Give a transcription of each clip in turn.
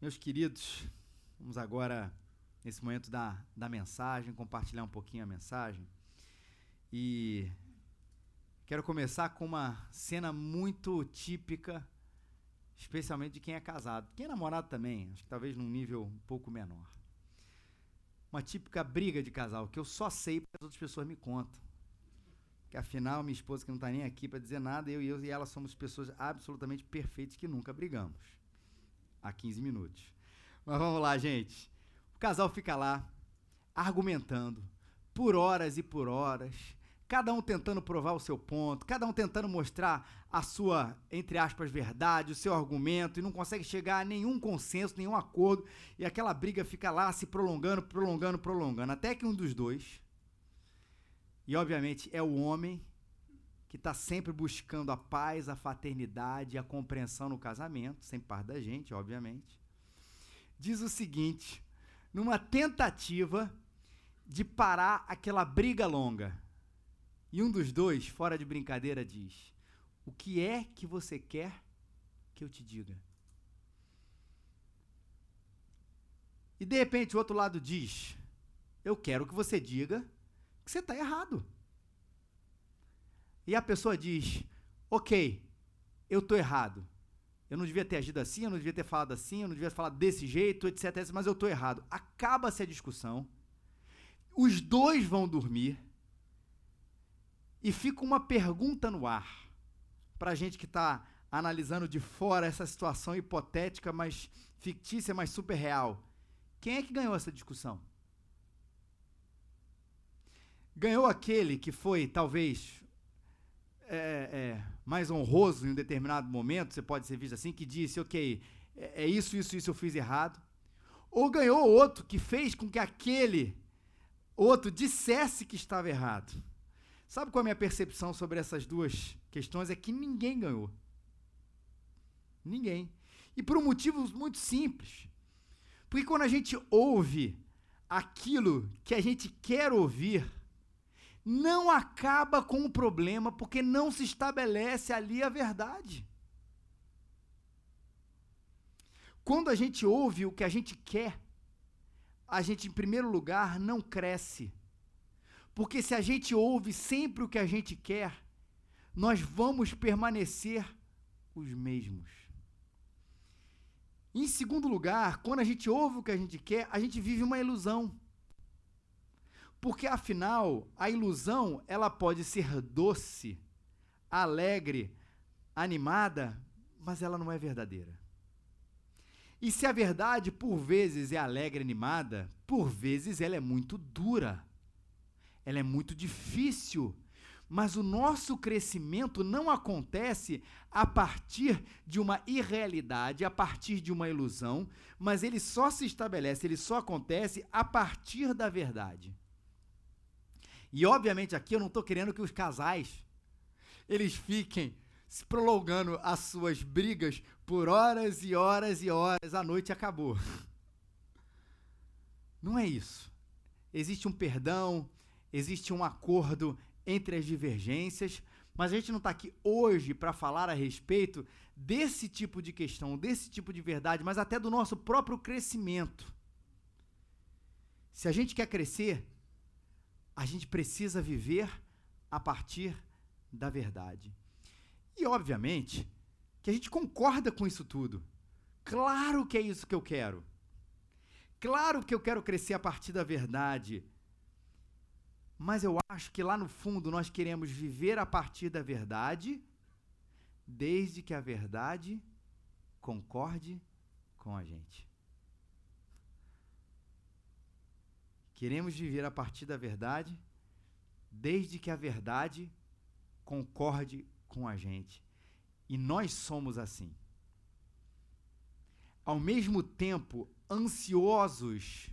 Meus queridos, vamos agora, nesse momento da, da mensagem, compartilhar um pouquinho a mensagem. E quero começar com uma cena muito típica, especialmente de quem é casado. Quem é namorado também, acho que talvez num nível um pouco menor. Uma típica briga de casal, que eu só sei porque as outras pessoas me contam. Que afinal, minha esposa que não está nem aqui para dizer nada, eu e eu e ela somos pessoas absolutamente perfeitas que nunca brigamos a 15 minutos. Mas vamos lá, gente. O casal fica lá argumentando por horas e por horas, cada um tentando provar o seu ponto, cada um tentando mostrar a sua, entre aspas, verdade, o seu argumento, e não consegue chegar a nenhum consenso, nenhum acordo, e aquela briga fica lá se prolongando, prolongando, prolongando, até que um dos dois, e obviamente é o homem, que está sempre buscando a paz, a fraternidade, a compreensão no casamento, sem parte da gente, obviamente, diz o seguinte: numa tentativa de parar aquela briga longa. E um dos dois, fora de brincadeira, diz: O que é que você quer que eu te diga? E de repente o outro lado diz: Eu quero que você diga que você está errado. E a pessoa diz: Ok, eu estou errado. Eu não devia ter agido assim, eu não devia ter falado assim, eu não devia ter falado desse jeito, etc, etc mas eu estou errado. Acaba-se a discussão. Os dois vão dormir. E fica uma pergunta no ar. Para a gente que está analisando de fora essa situação hipotética, mas fictícia, mas super real. Quem é que ganhou essa discussão? Ganhou aquele que foi, talvez, é, é, mais honroso em um determinado momento, você pode ser visto assim, que disse, ok, é, é isso, isso, isso eu fiz errado. Ou ganhou outro que fez com que aquele outro dissesse que estava errado. Sabe qual é a minha percepção sobre essas duas questões? É que ninguém ganhou. Ninguém. E por um motivo muito simples. Porque quando a gente ouve aquilo que a gente quer ouvir, não acaba com o problema porque não se estabelece ali a verdade. Quando a gente ouve o que a gente quer, a gente, em primeiro lugar, não cresce. Porque se a gente ouve sempre o que a gente quer, nós vamos permanecer os mesmos. Em segundo lugar, quando a gente ouve o que a gente quer, a gente vive uma ilusão. Porque afinal, a ilusão, ela pode ser doce, alegre, animada, mas ela não é verdadeira. E se a verdade por vezes é alegre, animada, por vezes ela é muito dura. Ela é muito difícil. Mas o nosso crescimento não acontece a partir de uma irrealidade, a partir de uma ilusão, mas ele só se estabelece, ele só acontece a partir da verdade. E obviamente aqui eu não estou querendo que os casais eles fiquem se prolongando as suas brigas por horas e horas e horas, a noite acabou. Não é isso. Existe um perdão, existe um acordo entre as divergências, mas a gente não está aqui hoje para falar a respeito desse tipo de questão, desse tipo de verdade, mas até do nosso próprio crescimento. Se a gente quer crescer, a gente precisa viver a partir da verdade. E, obviamente, que a gente concorda com isso tudo. Claro que é isso que eu quero. Claro que eu quero crescer a partir da verdade. Mas eu acho que lá no fundo nós queremos viver a partir da verdade, desde que a verdade concorde com a gente. Queremos viver a partir da verdade, desde que a verdade concorde com a gente. E nós somos assim. Ao mesmo tempo, ansiosos,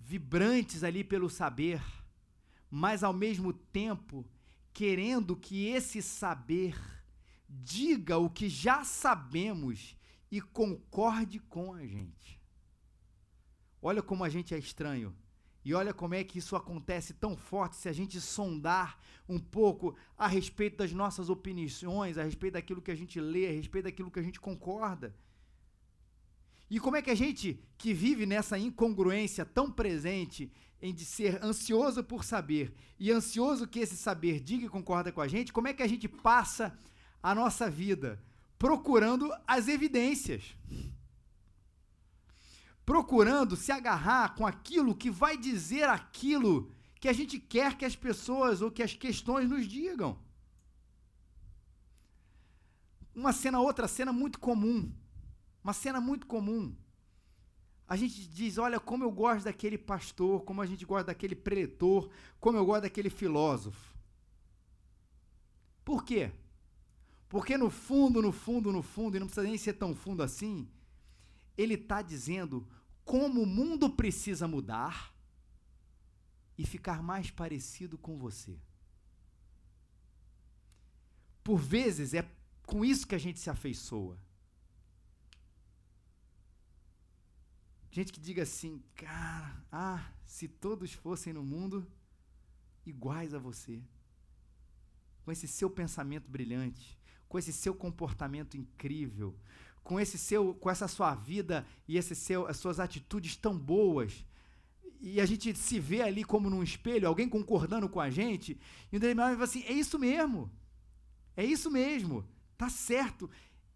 vibrantes ali pelo saber, mas ao mesmo tempo querendo que esse saber diga o que já sabemos e concorde com a gente. Olha como a gente é estranho. E olha como é que isso acontece tão forte se a gente sondar um pouco a respeito das nossas opiniões, a respeito daquilo que a gente lê, a respeito daquilo que a gente concorda. E como é que a gente que vive nessa incongruência tão presente em de ser ansioso por saber e ansioso que esse saber diga e concorda com a gente, como é que a gente passa a nossa vida procurando as evidências? Procurando se agarrar com aquilo que vai dizer aquilo que a gente quer que as pessoas ou que as questões nos digam. Uma cena, outra cena muito comum. Uma cena muito comum. A gente diz: olha, como eu gosto daquele pastor, como a gente gosta daquele preletor, como eu gosto daquele filósofo. Por quê? Porque no fundo, no fundo, no fundo, e não precisa nem ser tão fundo assim, ele está dizendo como o mundo precisa mudar e ficar mais parecido com você. Por vezes é com isso que a gente se afeiçoa. Gente que diga assim, cara, ah, se todos fossem no mundo iguais a você, com esse seu pensamento brilhante, com esse seu comportamento incrível, com esse seu, com essa sua vida e esse seu, as suas atitudes tão boas, e a gente se vê ali como num espelho, alguém concordando com a gente, e o Daniel fala assim: é isso mesmo, é isso mesmo, tá certo.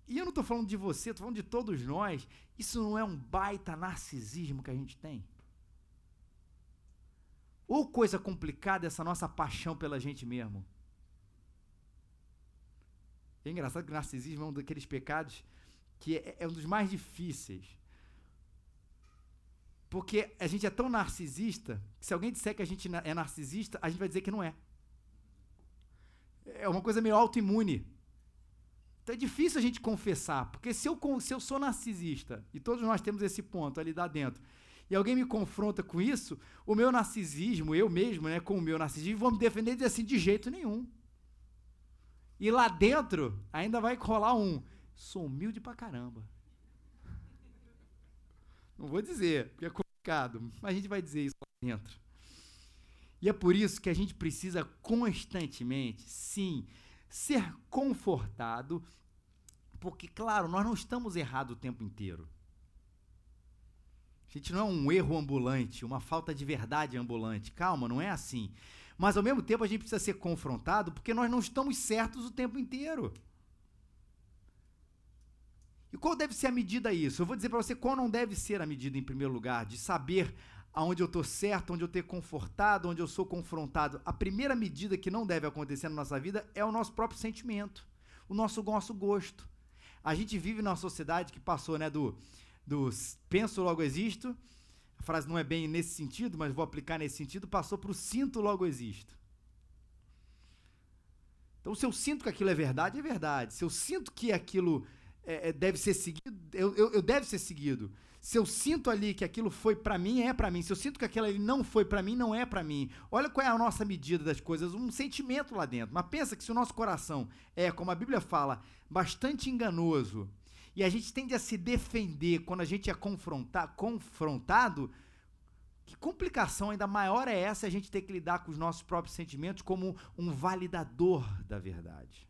E eu não estou falando de você, estou falando de todos nós. Isso não é um baita narcisismo que a gente tem? Ou coisa complicada essa nossa paixão pela gente mesmo? É engraçado que o narcisismo é um daqueles pecados que é, é um dos mais difíceis. Porque a gente é tão narcisista que se alguém disser que a gente é narcisista, a gente vai dizer que não é. É uma coisa meio autoimune. Então é difícil a gente confessar, porque se eu, se eu sou narcisista, e todos nós temos esse ponto ali lá dentro, e alguém me confronta com isso, o meu narcisismo, eu mesmo, né, com o meu narcisismo, vou me defender e dizer assim, de jeito nenhum. E lá dentro, ainda vai rolar um, sou humilde pra caramba. Não vou dizer, porque é complicado, mas a gente vai dizer isso lá dentro. E é por isso que a gente precisa constantemente, sim, ser confortado, porque, claro, nós não estamos errados o tempo inteiro. A gente não é um erro ambulante, uma falta de verdade ambulante. Calma, não é assim. Mas ao mesmo tempo a gente precisa ser confrontado porque nós não estamos certos o tempo inteiro. E qual deve ser a medida isso? Eu vou dizer para você qual não deve ser a medida, em primeiro lugar, de saber aonde eu estou certo, onde eu estou confortado, onde eu sou confrontado. A primeira medida que não deve acontecer na nossa vida é o nosso próprio sentimento, o nosso, nosso gosto. A gente vive numa sociedade que passou né, do, do penso logo existo, a frase não é bem nesse sentido, mas vou aplicar nesse sentido, passou para o sinto logo existo. Então, se eu sinto que aquilo é verdade, é verdade. Se eu sinto que aquilo é, é deve ser seguido, eu, eu, eu deve ser seguido. Se eu sinto ali que aquilo foi para mim, é para mim. Se eu sinto que aquilo ali não foi para mim, não é para mim. Olha qual é a nossa medida das coisas, um sentimento lá dentro. Mas pensa que se o nosso coração é, como a Bíblia fala, bastante enganoso, e a gente tende a se defender quando a gente é confrontar, confrontado, que complicação ainda maior é essa a gente ter que lidar com os nossos próprios sentimentos como um validador da verdade.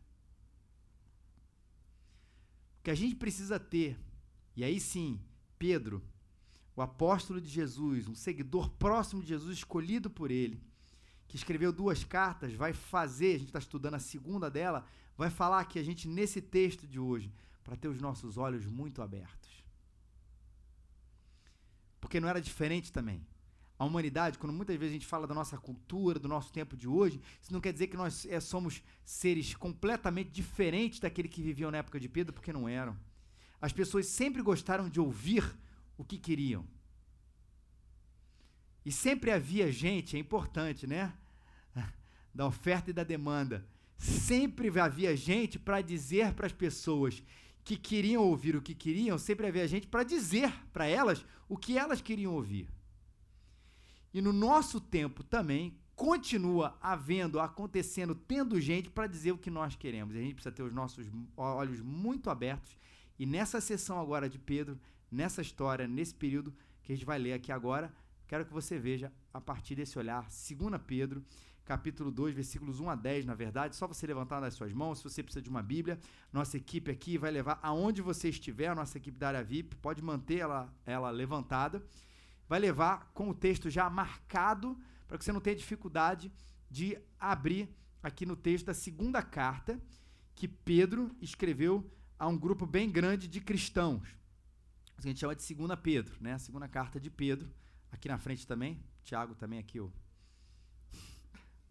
Que a gente precisa ter, e aí sim, Pedro, o apóstolo de Jesus, um seguidor próximo de Jesus, escolhido por ele, que escreveu duas cartas, vai fazer, a gente está estudando a segunda dela, vai falar aqui a gente nesse texto de hoje, para ter os nossos olhos muito abertos. Porque não era diferente também. A humanidade, quando muitas vezes a gente fala da nossa cultura, do nosso tempo de hoje, isso não quer dizer que nós é, somos seres completamente diferentes daquele que viviam na época de Pedro, porque não eram. As pessoas sempre gostaram de ouvir o que queriam. E sempre havia gente, é importante, né? Da oferta e da demanda. Sempre havia gente para dizer para as pessoas que queriam ouvir o que queriam, sempre havia gente para dizer para elas o que elas queriam ouvir. E no nosso tempo também continua havendo, acontecendo, tendo gente para dizer o que nós queremos. E a gente precisa ter os nossos olhos muito abertos e nessa sessão agora de Pedro, nessa história, nesse período que a gente vai ler aqui agora, quero que você veja a partir desse olhar, 2 Pedro, capítulo 2, versículos 1 a 10, na verdade. Só você levantar nas suas mãos. Se você precisa de uma Bíblia, nossa equipe aqui vai levar aonde você estiver, a nossa equipe da área VIP pode manter ela, ela levantada. Vai levar com o texto já marcado, para que você não tenha dificuldade de abrir aqui no texto da segunda carta que Pedro escreveu a um grupo bem grande de cristãos. A gente chama de segunda Pedro, né? A segunda carta de Pedro. Aqui na frente também, Tiago também aqui, ó.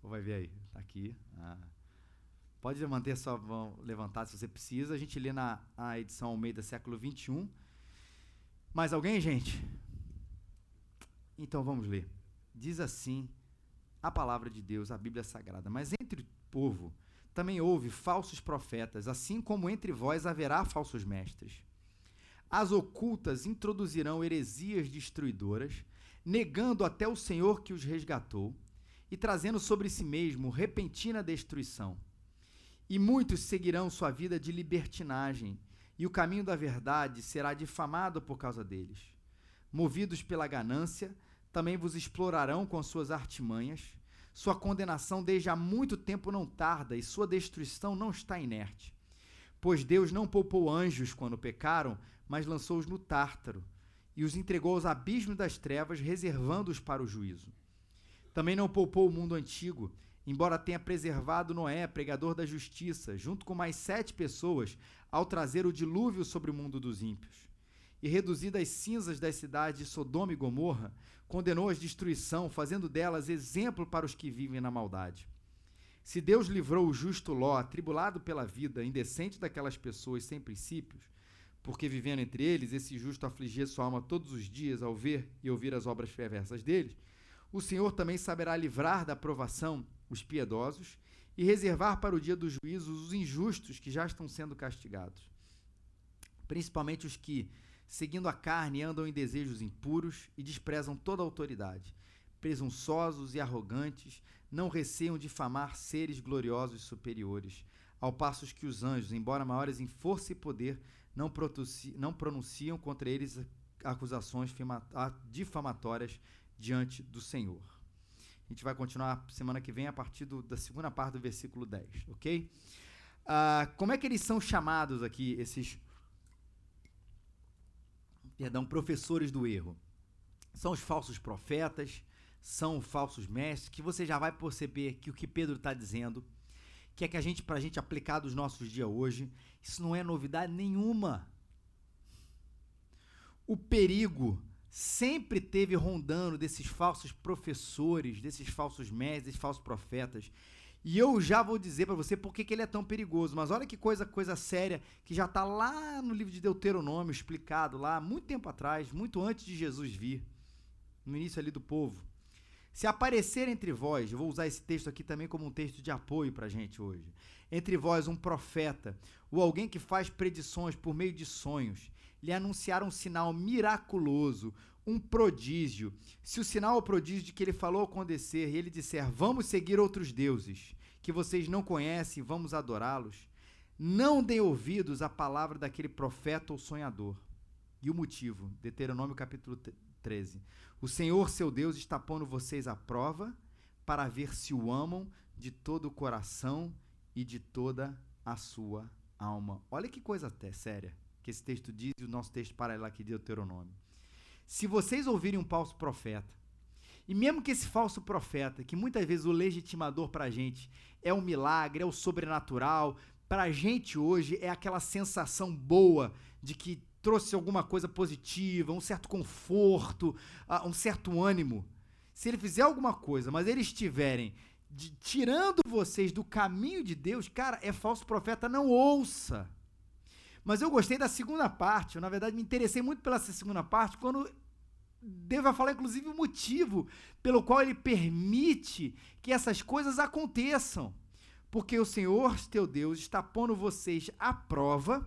Vai ver aí, tá aqui. Ah. Pode manter sua mão levantada se você precisa. A gente lê na a edição Almeida século 21. Mais alguém, gente? Então vamos ler. Diz assim a palavra de Deus, a Bíblia Sagrada. Mas entre o povo também houve falsos profetas, assim como entre vós haverá falsos mestres. As ocultas introduzirão heresias destruidoras, negando até o Senhor que os resgatou e trazendo sobre si mesmo repentina destruição. E muitos seguirão sua vida de libertinagem, e o caminho da verdade será difamado por causa deles. Movidos pela ganância, também vos explorarão com suas artimanhas. Sua condenação desde há muito tempo não tarda e sua destruição não está inerte. Pois Deus não poupou anjos quando pecaram, mas lançou-os no tártaro e os entregou aos abismos das trevas, reservando-os para o juízo. Também não poupou o mundo antigo, embora tenha preservado Noé, pregador da justiça, junto com mais sete pessoas, ao trazer o dilúvio sobre o mundo dos ímpios. E reduzidas as cinzas das cidades de Sodoma e Gomorra, condenou-as destruição, fazendo delas exemplo para os que vivem na maldade. Se Deus livrou o justo Ló, atribulado pela vida indecente daquelas pessoas sem princípios, porque vivendo entre eles, esse justo afligia sua alma todos os dias ao ver e ouvir as obras perversas deles, o Senhor também saberá livrar da provação os piedosos e reservar para o dia do juízo os injustos que já estão sendo castigados, principalmente os que seguindo a carne, andam em desejos impuros e desprezam toda autoridade. Presunçosos e arrogantes, não receiam difamar seres gloriosos superiores, ao passo que os anjos, embora maiores em força e poder, não, não pronunciam contra eles acusações difamatórias diante do Senhor. A gente vai continuar semana que vem a partir do, da segunda parte do versículo 10, ok? Uh, como é que eles são chamados aqui, esses perdão, professores do erro. São os falsos profetas, são os falsos mestres, que você já vai perceber que o que Pedro está dizendo, que é que a gente, para a gente aplicar dos nossos dias hoje, isso não é novidade nenhuma. O perigo sempre teve rondando desses falsos professores, desses falsos mestres, desses falsos profetas, e eu já vou dizer para você por que, ele é tão perigoso. Mas olha que coisa, coisa séria, que já está lá no livro de Deuteronômio, explicado lá, muito tempo atrás, muito antes de Jesus vir, no início ali do povo. Se aparecer entre vós, eu vou usar esse texto aqui também como um texto de apoio para a gente hoje. Entre vós, um profeta, ou alguém que faz predições por meio de sonhos, lhe anunciar um sinal miraculoso, um prodígio. Se o sinal ou prodígio de que ele falou acontecer e ele disser: Vamos seguir outros deuses que vocês não conhecem, vamos adorá-los, não dê ouvidos à palavra daquele profeta ou sonhador. E o motivo, Deuteronômio capítulo 13. O Senhor seu Deus está pondo vocês à prova para ver se o amam de todo o coração e de toda a sua alma. Olha que coisa até séria que esse texto diz e o nosso texto paralelo aqui de Deuteronômio. Se vocês ouvirem um falso profeta, e mesmo que esse falso profeta, que muitas vezes o legitimador para a gente é um milagre, é o sobrenatural, para a gente hoje é aquela sensação boa de que trouxe alguma coisa positiva, um certo conforto, uh, um certo ânimo. Se ele fizer alguma coisa, mas eles estiverem de, tirando vocês do caminho de Deus, cara, é falso profeta, não ouça. Mas eu gostei da segunda parte. Eu, na verdade, me interessei muito pela segunda parte quando Deus vai falar, inclusive, o motivo pelo qual ele permite que essas coisas aconteçam. Porque o Senhor, teu Deus, está pondo vocês à prova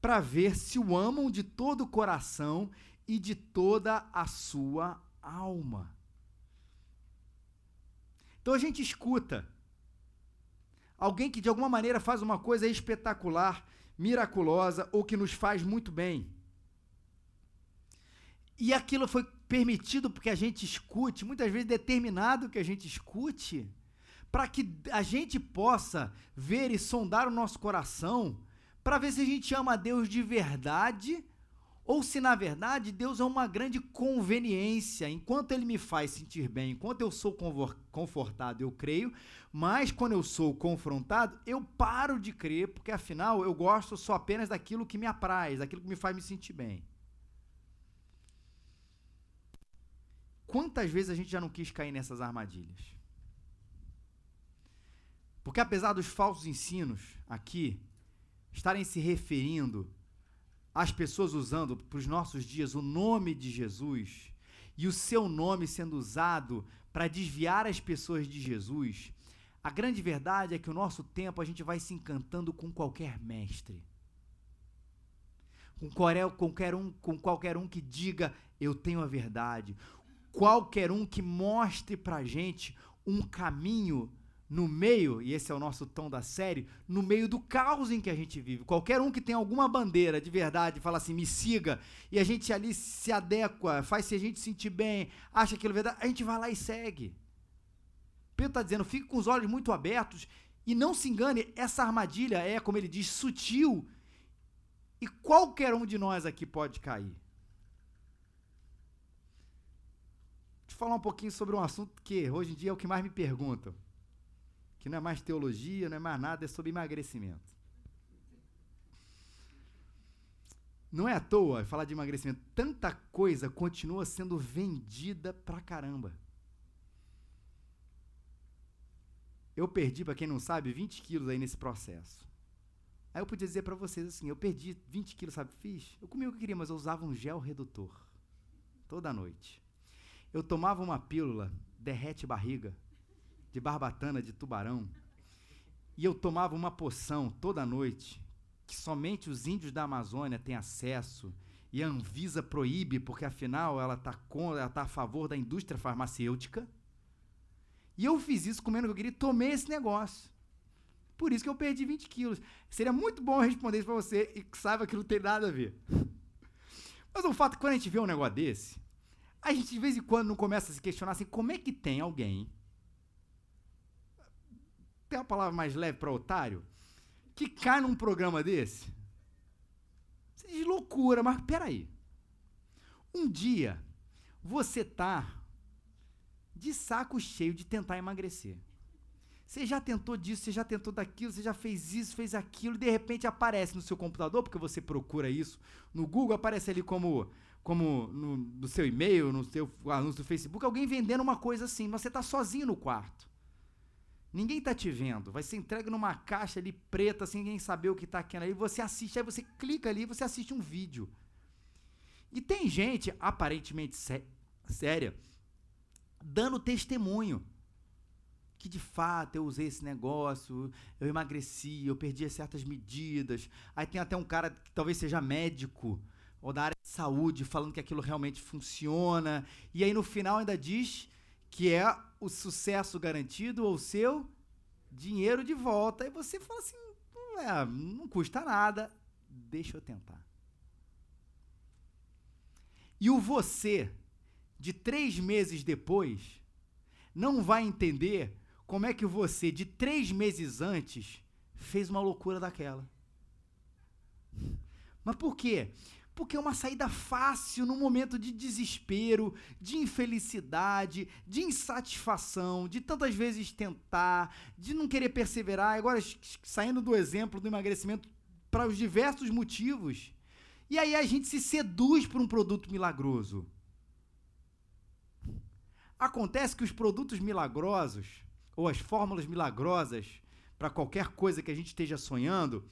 para ver se o amam de todo o coração e de toda a sua alma. Então a gente escuta alguém que de alguma maneira faz uma coisa espetacular miraculosa ou que nos faz muito bem. E aquilo foi permitido porque a gente escute, muitas vezes determinado que a gente escute, para que a gente possa ver e sondar o nosso coração, para ver se a gente ama a Deus de verdade ou se na verdade Deus é uma grande conveniência. Enquanto Ele me faz sentir bem, enquanto eu sou confortado, eu creio, mas quando eu sou confrontado, eu paro de crer, porque afinal eu gosto só apenas daquilo que me apraz, daquilo que me faz me sentir bem. Quantas vezes a gente já não quis cair nessas armadilhas? Porque apesar dos falsos ensinos aqui estarem se referindo as pessoas usando para os nossos dias o nome de Jesus e o seu nome sendo usado para desviar as pessoas de Jesus, a grande verdade é que o nosso tempo a gente vai se encantando com qualquer mestre. Com qualquer um, com qualquer um que diga eu tenho a verdade. Qualquer um que mostre para gente um caminho no meio, e esse é o nosso tom da série, no meio do caos em que a gente vive. Qualquer um que tem alguma bandeira de verdade, fala assim, me siga, e a gente ali se adequa, faz se a gente sentir bem, acha aquilo verdade, a gente vai lá e segue. Pedro está dizendo, fique com os olhos muito abertos e não se engane, essa armadilha é, como ele diz, sutil e qualquer um de nós aqui pode cair. Eu falar um pouquinho sobre um assunto que hoje em dia é o que mais me perguntam que não é mais teologia, não é mais nada, é sobre emagrecimento. Não é à toa falar de emagrecimento. Tanta coisa continua sendo vendida pra caramba. Eu perdi, para quem não sabe, 20 quilos aí nesse processo. Aí eu podia dizer para vocês assim: eu perdi 20 quilos, sabe? Fiz. Eu comia o que eu queria, mas eu usava um gel redutor. Toda noite. Eu tomava uma pílula, derrete barriga de barbatana de tubarão. E eu tomava uma poção toda noite, que somente os índios da Amazônia têm acesso, e a Anvisa proíbe, porque afinal ela está tá a favor da indústria farmacêutica. E eu fiz isso comendo o que eu queria tomei esse negócio. Por isso que eu perdi 20 quilos. Seria muito bom responder isso para você e que saiba que não tem nada a ver. Mas o fato é que quando a gente vê um negócio desse, a gente de vez em quando não começa a se questionar assim, como é que tem alguém tem uma palavra mais leve para otário? Que cai num programa desse? Você diz loucura, mas peraí. Um dia, você tá de saco cheio de tentar emagrecer. Você já tentou disso, você já tentou daquilo, você já fez isso, fez aquilo, e de repente aparece no seu computador, porque você procura isso no Google, aparece ali como, como no, no seu e-mail, no seu anúncio do Facebook, alguém vendendo uma coisa assim, mas você está sozinho no quarto. Ninguém está te vendo. Vai ser entregue numa caixa ali preta, sem ninguém saber o que está aqui ali. Você assiste, aí você clica ali e você assiste um vídeo. E tem gente, aparentemente sé séria, dando testemunho. Que de fato eu usei esse negócio, eu emagreci, eu perdi certas medidas. Aí tem até um cara que talvez seja médico ou da área de saúde falando que aquilo realmente funciona. E aí no final ainda diz que é o sucesso garantido ou seu dinheiro de volta. E você fala assim: não, é, não custa nada, deixa eu tentar. E o você, de três meses depois, não vai entender como é que você, de três meses antes, fez uma loucura daquela. Mas por quê? Porque é uma saída fácil no momento de desespero, de infelicidade, de insatisfação, de tantas vezes tentar, de não querer perseverar. Agora, saindo do exemplo do emagrecimento para os diversos motivos. E aí a gente se seduz por um produto milagroso. Acontece que os produtos milagrosos, ou as fórmulas milagrosas, para qualquer coisa que a gente esteja sonhando,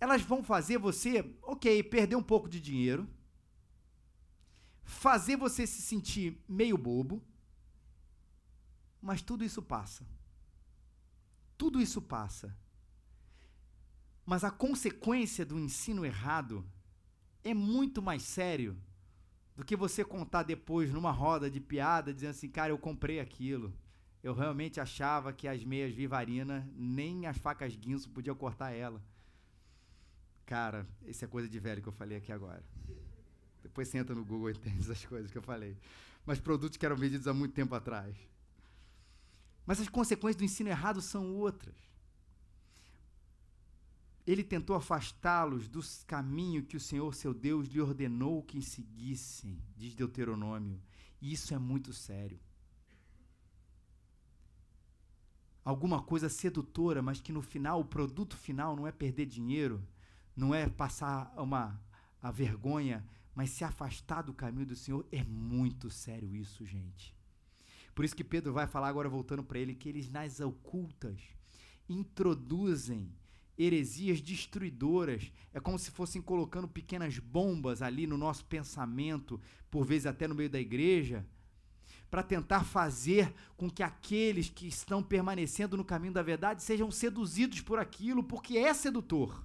elas vão fazer você, ok, perder um pouco de dinheiro, fazer você se sentir meio bobo, mas tudo isso passa. Tudo isso passa. Mas a consequência do ensino errado é muito mais sério do que você contar depois numa roda de piada dizendo assim, cara, eu comprei aquilo. Eu realmente achava que as meias Vivarina, nem as facas guinso podiam cortar ela. Cara, isso é coisa de velho que eu falei aqui agora. Depois você entra no Google e entende essas coisas que eu falei. Mas produtos que eram vendidos há muito tempo atrás. Mas as consequências do ensino errado são outras. Ele tentou afastá-los do caminho que o Senhor, seu Deus, lhe ordenou que seguissem, diz Deuteronômio. E isso é muito sério. Alguma coisa sedutora, mas que no final, o produto final não é perder dinheiro, não é passar uma, a vergonha, mas se afastar do caminho do Senhor. É muito sério isso, gente. Por isso que Pedro vai falar agora, voltando para ele, que eles nas ocultas introduzem heresias destruidoras. É como se fossem colocando pequenas bombas ali no nosso pensamento, por vezes até no meio da igreja, para tentar fazer com que aqueles que estão permanecendo no caminho da verdade sejam seduzidos por aquilo, porque é sedutor.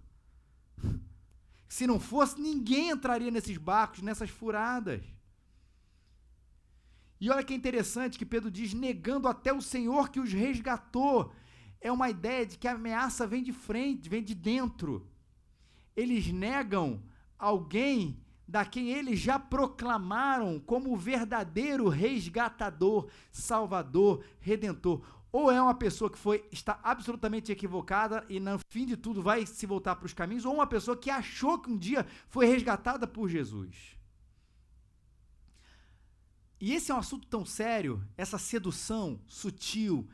Se não fosse, ninguém entraria nesses barcos, nessas furadas. E olha que interessante que Pedro diz: negando até o Senhor que os resgatou. É uma ideia de que a ameaça vem de frente, vem de dentro. Eles negam alguém da quem eles já proclamaram como o verdadeiro resgatador, salvador, redentor. Ou é uma pessoa que foi está absolutamente equivocada e no fim de tudo vai se voltar para os caminhos, ou uma pessoa que achou que um dia foi resgatada por Jesus. E esse é um assunto tão sério, essa sedução sutil,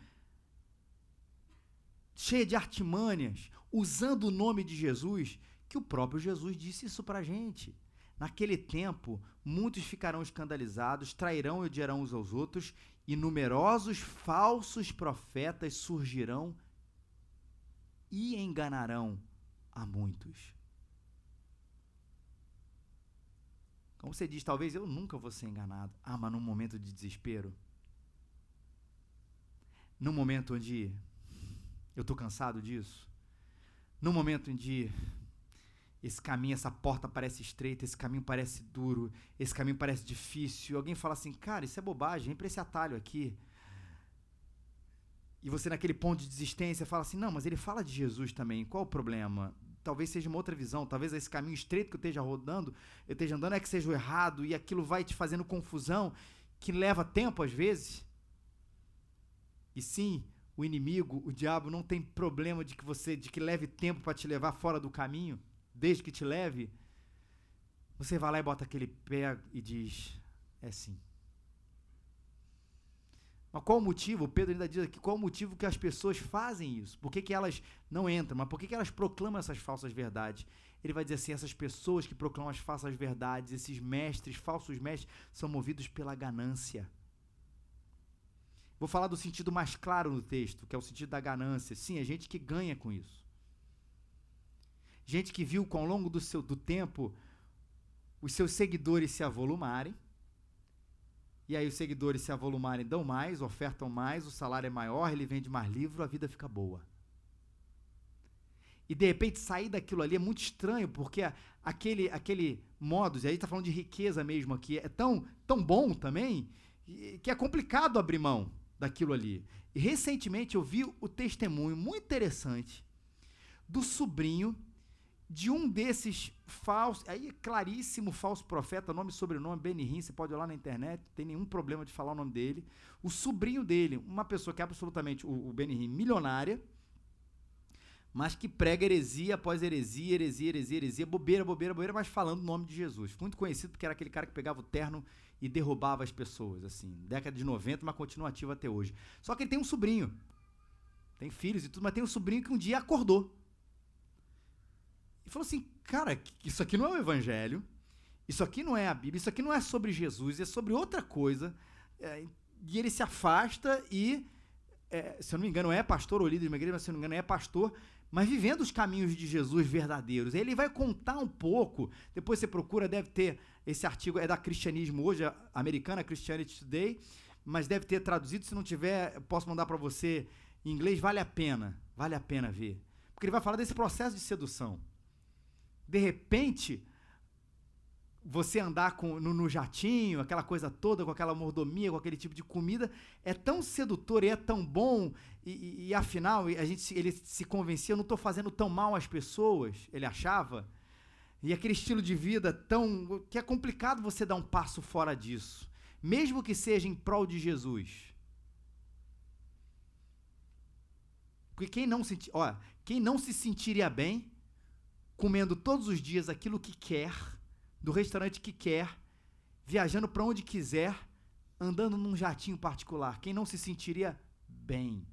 cheia de artimanhas, usando o nome de Jesus, que o próprio Jesus disse isso para a gente. Naquele tempo, muitos ficarão escandalizados, trairão e odiarão uns aos outros, e numerosos falsos profetas surgirão e enganarão a muitos. Como você diz, talvez eu nunca vou ser enganado. Ah, mas num momento de desespero, num momento onde eu estou cansado disso, num momento que esse caminho, essa porta parece estreita, esse caminho parece duro, esse caminho parece difícil. Alguém fala assim, cara, isso é bobagem, vem para esse atalho aqui. E você, naquele ponto de desistência, fala assim: não, mas ele fala de Jesus também, qual o problema? Talvez seja uma outra visão, talvez esse caminho estreito que eu esteja rodando, eu esteja andando, é que seja o errado e aquilo vai te fazendo confusão, que leva tempo às vezes. E sim, o inimigo, o diabo, não tem problema de que você, de que leve tempo para te levar fora do caminho desde que te leve, você vai lá e bota aquele pé e diz: é sim. Mas qual o motivo? O Pedro ainda diz aqui: qual o motivo que as pessoas fazem isso? Por que, que elas não entram? Mas por que, que elas proclamam essas falsas verdades? Ele vai dizer assim: essas pessoas que proclamam as falsas verdades, esses mestres, falsos mestres, são movidos pela ganância. Vou falar do sentido mais claro no texto, que é o sentido da ganância. Sim, é gente que ganha com isso. Gente que viu com ao longo do, seu, do tempo os seus seguidores se avolumarem. E aí os seguidores se avolumarem, dão mais, ofertam mais, o salário é maior, ele vende mais livro, a vida fica boa. E de repente sair daquilo ali é muito estranho, porque aquele, aquele modus, e aí está falando de riqueza mesmo aqui, é tão, tão bom também, que é complicado abrir mão daquilo ali. E recentemente eu vi o testemunho muito interessante do sobrinho de um desses falsos, aí é claríssimo falso profeta, nome e sobrenome, Benihim, você pode ir lá na internet, tem nenhum problema de falar o nome dele. O sobrinho dele, uma pessoa que é absolutamente, o, o Benihim, milionária, mas que prega heresia após heresia, heresia, heresia, heresia, bobeira, bobeira, bobeira, mas falando o nome de Jesus. Muito conhecido porque era aquele cara que pegava o terno e derrubava as pessoas, assim, década de 90, mas continua ativo até hoje. Só que ele tem um sobrinho, tem filhos e tudo, mas tem um sobrinho que um dia acordou e falou assim: cara, isso aqui não é o evangelho, isso aqui não é a Bíblia, isso aqui não é sobre Jesus, é sobre outra coisa. É, e ele se afasta e, é, se eu não me engano, é pastor ou líder de uma igreja, mas se eu não me engano, é pastor, mas vivendo os caminhos de Jesus verdadeiros. Ele vai contar um pouco, depois você procura, deve ter esse artigo, é da Cristianismo hoje, americana Christianity Today, mas deve ter traduzido, se não tiver, posso mandar para você em inglês, vale a pena, vale a pena ver. Porque ele vai falar desse processo de sedução de repente, você andar com, no, no, jatinho, aquela coisa toda, com aquela mordomia, com aquele tipo de comida, é tão sedutor e é tão bom, e, e, e afinal, a gente, ele se convencia, eu não estou fazendo tão mal às pessoas, ele achava, e aquele estilo de vida tão. que é complicado você dar um passo fora disso, mesmo que seja em prol de Jesus. Porque quem não, senti, ó, quem não se sentiria bem comendo todos os dias aquilo que quer, do restaurante que quer, viajando para onde quiser, andando num jatinho particular? Quem não se sentiria bem?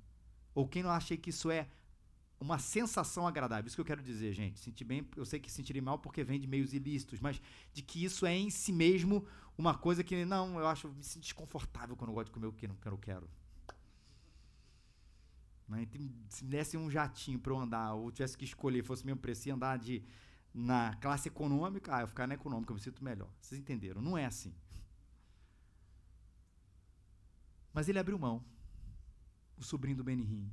Ou quem não acha que isso é uma sensação agradável? Isso que eu quero dizer, gente. Sentir bem, eu sei que sentiria mal porque vem de meios ilícitos, mas de que isso é em si mesmo uma coisa que, não, eu acho, me sinto desconfortável quando eu gosto de comer o que não quero. Né? Se me desse um jatinho para eu andar, ou tivesse que escolher, fosse meu preço, e andar de, na classe econômica, ah, eu ficar na econômica, eu me sinto melhor. Vocês entenderam? Não é assim. Mas ele abriu mão, o sobrinho do Benihim,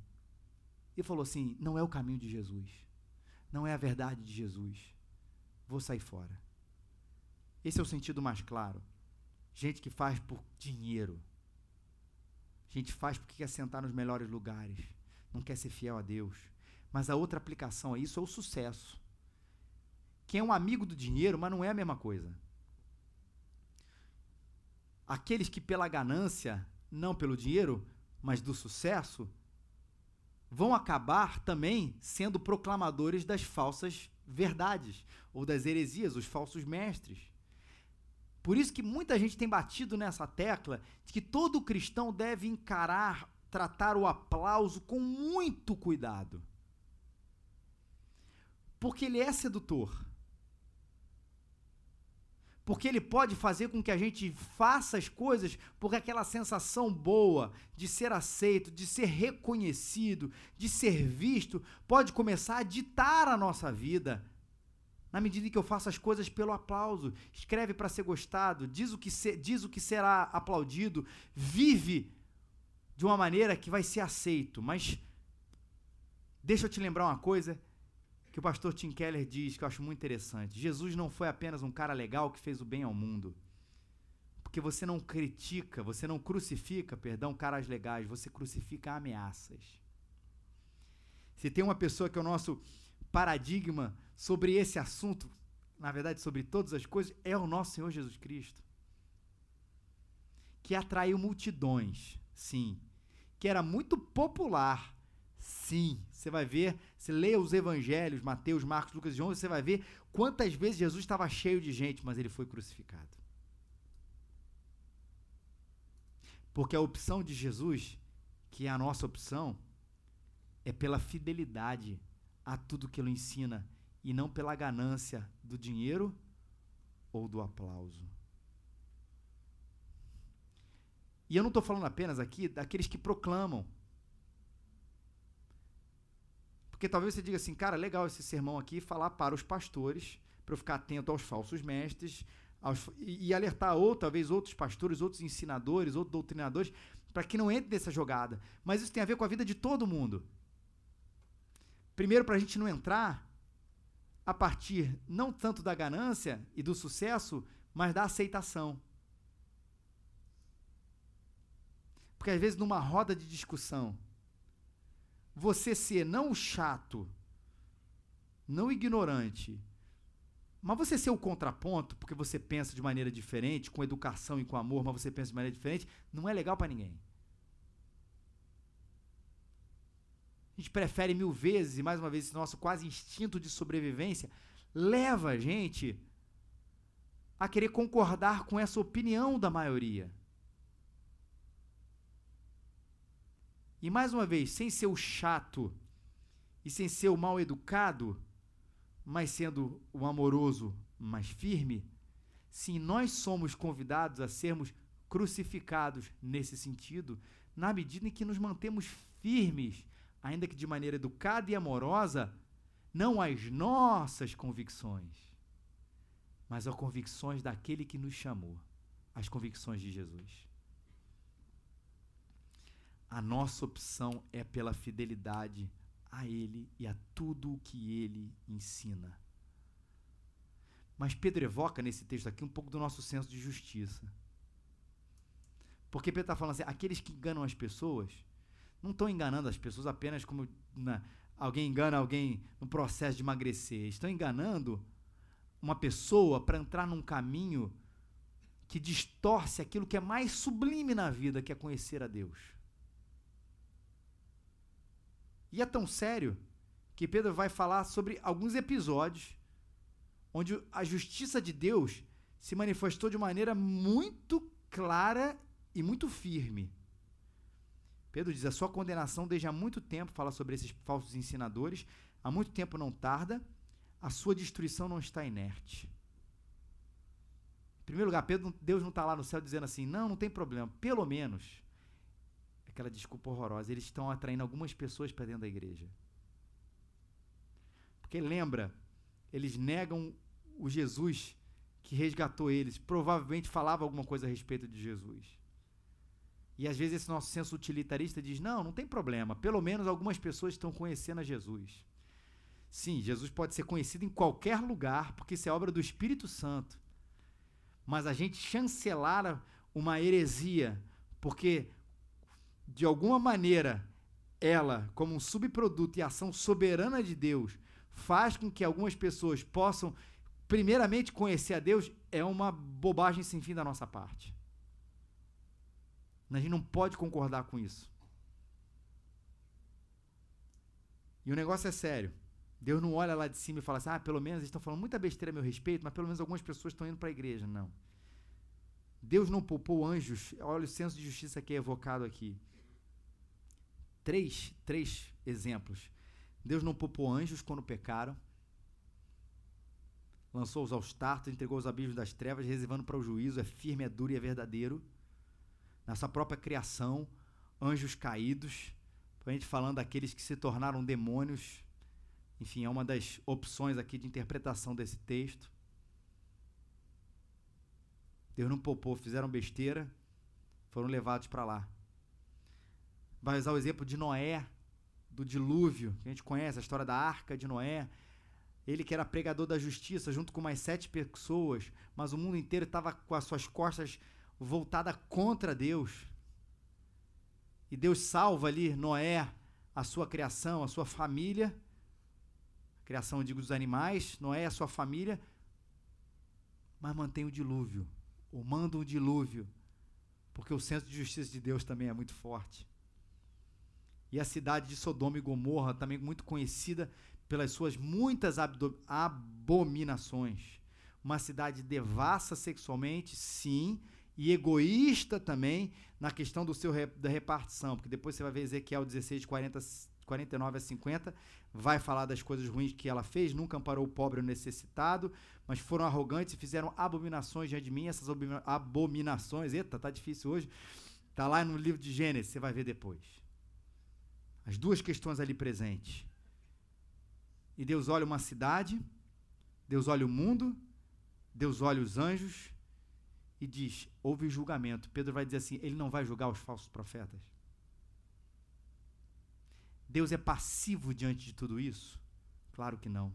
e falou assim: não é o caminho de Jesus, não é a verdade de Jesus, vou sair fora. Esse é o sentido mais claro. Gente que faz por dinheiro. Gente faz porque quer sentar nos melhores lugares não quer ser fiel a Deus. Mas a outra aplicação a isso é o sucesso. Quem é um amigo do dinheiro, mas não é a mesma coisa. Aqueles que pela ganância, não pelo dinheiro, mas do sucesso, vão acabar também sendo proclamadores das falsas verdades ou das heresias, os falsos mestres. Por isso que muita gente tem batido nessa tecla de que todo cristão deve encarar tratar o aplauso com muito cuidado. Porque ele é sedutor. Porque ele pode fazer com que a gente faça as coisas porque aquela sensação boa de ser aceito, de ser reconhecido, de ser visto, pode começar a ditar a nossa vida. Na medida em que eu faço as coisas pelo aplauso, escreve para ser gostado, diz o que, diz o que será aplaudido, vive de uma maneira que vai ser aceito. Mas deixa eu te lembrar uma coisa que o pastor Tim Keller diz que eu acho muito interessante. Jesus não foi apenas um cara legal que fez o bem ao mundo. Porque você não critica, você não crucifica, perdão, caras legais, você crucifica ameaças. Se tem uma pessoa que é o nosso paradigma sobre esse assunto, na verdade, sobre todas as coisas, é o nosso Senhor Jesus Cristo. Que atraiu multidões, sim, que era muito popular. Sim, você vai ver, você lê os evangelhos, Mateus, Marcos, Lucas e João, você vai ver quantas vezes Jesus estava cheio de gente, mas ele foi crucificado. Porque a opção de Jesus, que é a nossa opção, é pela fidelidade a tudo que ele ensina e não pela ganância do dinheiro ou do aplauso. E eu não estou falando apenas aqui daqueles que proclamam. Porque talvez você diga assim, cara, legal esse sermão aqui, falar para os pastores, para eu ficar atento aos falsos mestres, aos, e, e, alertar ou talvez outros pastores, outros ensinadores, outros doutrinadores, para que não entre nessa jogada. Mas isso tem a ver com a vida de todo mundo. Primeiro, para a gente não entrar a partir não tanto da ganância e do sucesso, mas da aceitação. Porque às vezes numa roda de discussão, você ser não o chato, não o ignorante, mas você ser o contraponto, porque você pensa de maneira diferente, com educação e com amor, mas você pensa de maneira diferente, não é legal para ninguém. A gente prefere mil vezes, e mais uma vez, esse nosso quase instinto de sobrevivência leva a gente a querer concordar com essa opinião da maioria. E mais uma vez, sem ser o chato e sem ser o mal educado, mas sendo o amoroso mais firme, sim, nós somos convidados a sermos crucificados nesse sentido, na medida em que nos mantemos firmes, ainda que de maneira educada e amorosa, não às nossas convicções, mas às convicções daquele que nos chamou, as convicções de Jesus. A nossa opção é pela fidelidade a Ele e a tudo o que Ele ensina. Mas Pedro evoca nesse texto aqui um pouco do nosso senso de justiça. Porque Pedro está falando assim: aqueles que enganam as pessoas não estão enganando as pessoas apenas como na, alguém engana alguém no processo de emagrecer. Estão enganando uma pessoa para entrar num caminho que distorce aquilo que é mais sublime na vida, que é conhecer a Deus. E é tão sério que Pedro vai falar sobre alguns episódios onde a justiça de Deus se manifestou de maneira muito clara e muito firme. Pedro diz: a sua condenação desde há muito tempo fala sobre esses falsos ensinadores, há muito tempo não tarda, a sua destruição não está inerte. Em primeiro lugar, Pedro, Deus não está lá no céu dizendo assim: não, não tem problema, pelo menos. Aquela desculpa horrorosa, eles estão atraindo algumas pessoas para dentro da igreja. Porque lembra, eles negam o Jesus que resgatou eles, provavelmente falava alguma coisa a respeito de Jesus. E às vezes esse nosso senso utilitarista diz: não, não tem problema, pelo menos algumas pessoas estão conhecendo a Jesus. Sim, Jesus pode ser conhecido em qualquer lugar, porque isso é obra do Espírito Santo. Mas a gente chancelar uma heresia, porque de alguma maneira ela, como um subproduto e ação soberana de Deus, faz com que algumas pessoas possam, primeiramente, conhecer a Deus, é uma bobagem sem fim da nossa parte. A gente não pode concordar com isso. E o negócio é sério. Deus não olha lá de cima e fala assim: ah, pelo menos eles estão falando muita besteira a meu respeito, mas pelo menos algumas pessoas estão indo para a igreja. Não. Deus não poupou anjos. Olha o senso de justiça que é evocado aqui. Três, três exemplos. Deus não poupou anjos quando pecaram. Lançou-os aos tartos, entregou os abismos das trevas, reservando para o juízo. É firme, é duro e é verdadeiro nessa própria criação, anjos caídos, a gente falando daqueles que se tornaram demônios. Enfim, é uma das opções aqui de interpretação desse texto. Deus não poupou, fizeram besteira, foram levados para lá. Vai usar o exemplo de Noé, do dilúvio, que a gente conhece, a história da arca de Noé. Ele que era pregador da justiça, junto com mais sete pessoas, mas o mundo inteiro estava com as suas costas voltada contra Deus. E Deus salva ali Noé, a sua criação, a sua família. A criação, digo, dos animais, Noé, a sua família. Mas mantém o dilúvio, ou manda um dilúvio, porque o senso de justiça de Deus também é muito forte. E a cidade de Sodoma e Gomorra, também muito conhecida pelas suas muitas abominações. Uma cidade devassa sexualmente, sim, e egoísta também na questão do seu da repartição, porque depois você vai ver Ezequiel 16, 40, 49 a 50, vai falar das coisas ruins que ela fez, nunca amparou o pobre e o necessitado, mas foram arrogantes e fizeram abominações diante de mim, essas abominações, eita, tá difícil hoje, tá lá no livro de Gênesis, você vai ver depois. As duas questões ali presentes. E Deus olha uma cidade, Deus olha o mundo, Deus olha os anjos, e diz: houve julgamento. Pedro vai dizer assim: ele não vai julgar os falsos profetas. Deus é passivo diante de tudo isso? Claro que não.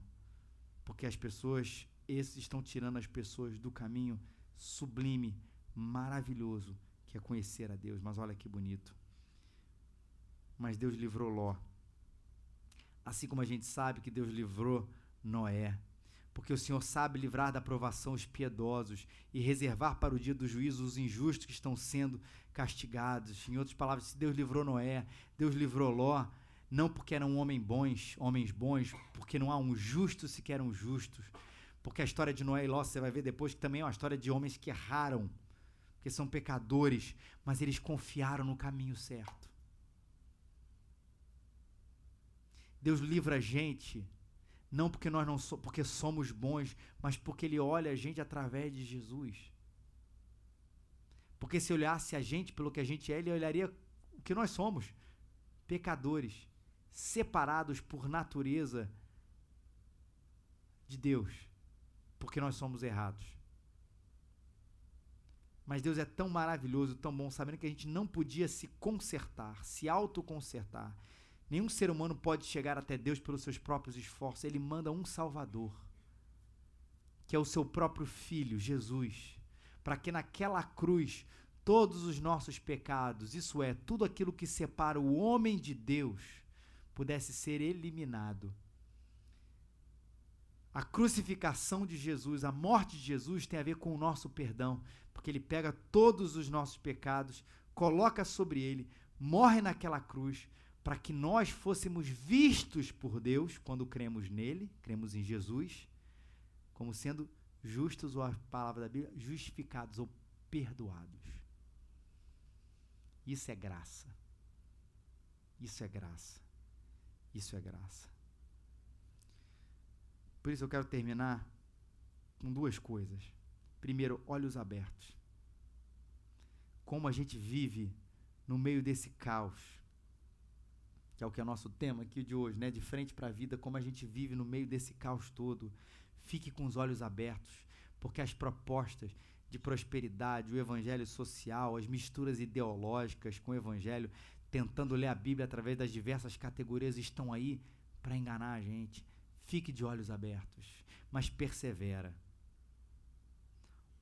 Porque as pessoas, esses estão tirando as pessoas do caminho sublime, maravilhoso, que é conhecer a Deus. Mas olha que bonito. Mas Deus livrou Ló. Assim como a gente sabe que Deus livrou Noé porque o Senhor sabe livrar da provação os piedosos e reservar para o dia do juízo os injustos que estão sendo castigados. Em outras palavras, se Deus livrou Noé, Deus livrou Ló, não porque eram homens bons, homens bons, porque não há um justo sequer um justos. Porque a história de Noé e Ló, você vai ver depois que também é uma história de homens que erraram, que são pecadores, mas eles confiaram no caminho certo. Deus livra a gente não porque nós não so, porque somos bons, mas porque ele olha a gente através de Jesus. Porque se olhasse a gente pelo que a gente é, ele olharia o que nós somos, pecadores, separados por natureza de Deus, porque nós somos errados. Mas Deus é tão maravilhoso, tão bom, sabendo que a gente não podia se consertar, se autoconsertar. Nenhum ser humano pode chegar até Deus pelos seus próprios esforços. Ele manda um Salvador, que é o seu próprio Filho, Jesus, para que naquela cruz todos os nossos pecados, isso é, tudo aquilo que separa o homem de Deus, pudesse ser eliminado. A crucificação de Jesus, a morte de Jesus tem a ver com o nosso perdão, porque ele pega todos os nossos pecados, coloca sobre ele, morre naquela cruz, para que nós fôssemos vistos por Deus quando cremos nele, cremos em Jesus, como sendo justos, ou a palavra da Bíblia, justificados ou perdoados. Isso é graça. Isso é graça. Isso é graça. Por isso eu quero terminar com duas coisas. Primeiro, olhos abertos. Como a gente vive no meio desse caos, que é o que é nosso tema aqui de hoje, né? De frente para a vida, como a gente vive no meio desse caos todo. Fique com os olhos abertos, porque as propostas de prosperidade, o evangelho social, as misturas ideológicas com o evangelho, tentando ler a Bíblia através das diversas categorias, estão aí para enganar a gente. Fique de olhos abertos, mas persevera.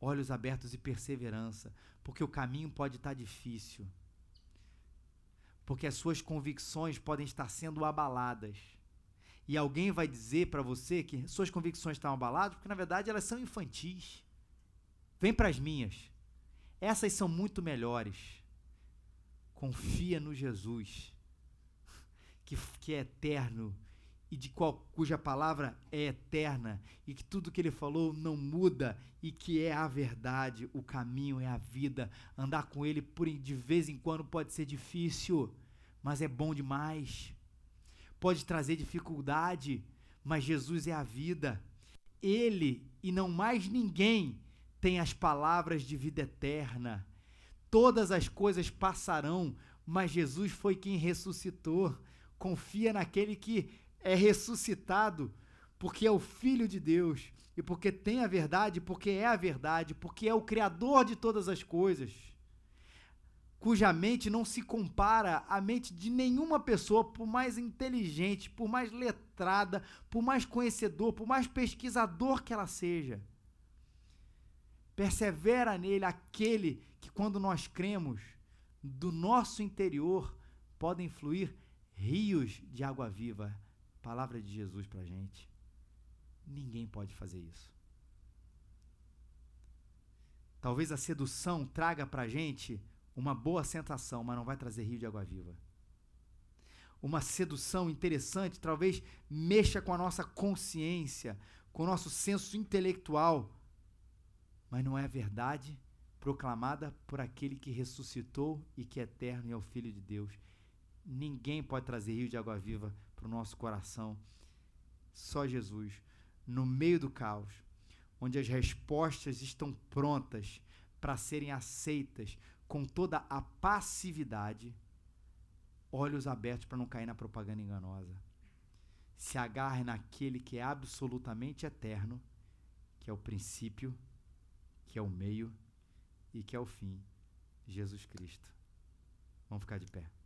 Olhos abertos e perseverança, porque o caminho pode estar difícil. Porque as suas convicções podem estar sendo abaladas. E alguém vai dizer para você que suas convicções estão abaladas, porque na verdade elas são infantis. Vem para as minhas. Essas são muito melhores. Confia no Jesus, que, que é eterno e de qual, cuja palavra é eterna e que tudo que ele falou não muda e que é a verdade, o caminho é a vida. Andar com ele por de vez em quando pode ser difícil, mas é bom demais. Pode trazer dificuldade, mas Jesus é a vida. Ele e não mais ninguém tem as palavras de vida eterna. Todas as coisas passarão, mas Jesus foi quem ressuscitou. Confia naquele que é ressuscitado, porque é o Filho de Deus, e porque tem a verdade, porque é a verdade, porque é o Criador de todas as coisas, cuja mente não se compara à mente de nenhuma pessoa, por mais inteligente, por mais letrada, por mais conhecedor, por mais pesquisador que ela seja. Persevera nele aquele que, quando nós cremos, do nosso interior podem fluir rios de água viva. Palavra de Jesus para a gente. Ninguém pode fazer isso. Talvez a sedução traga para a gente uma boa sensação, mas não vai trazer rio de água viva. Uma sedução interessante talvez mexa com a nossa consciência, com o nosso senso intelectual, mas não é a verdade proclamada por aquele que ressuscitou e que é eterno e é o Filho de Deus. Ninguém pode trazer rio de água viva para o nosso coração. Só Jesus, no meio do caos, onde as respostas estão prontas para serem aceitas com toda a passividade, olhos abertos para não cair na propaganda enganosa. Se agarre naquele que é absolutamente eterno, que é o princípio que é o meio e que é o fim, Jesus Cristo. Vamos ficar de pé.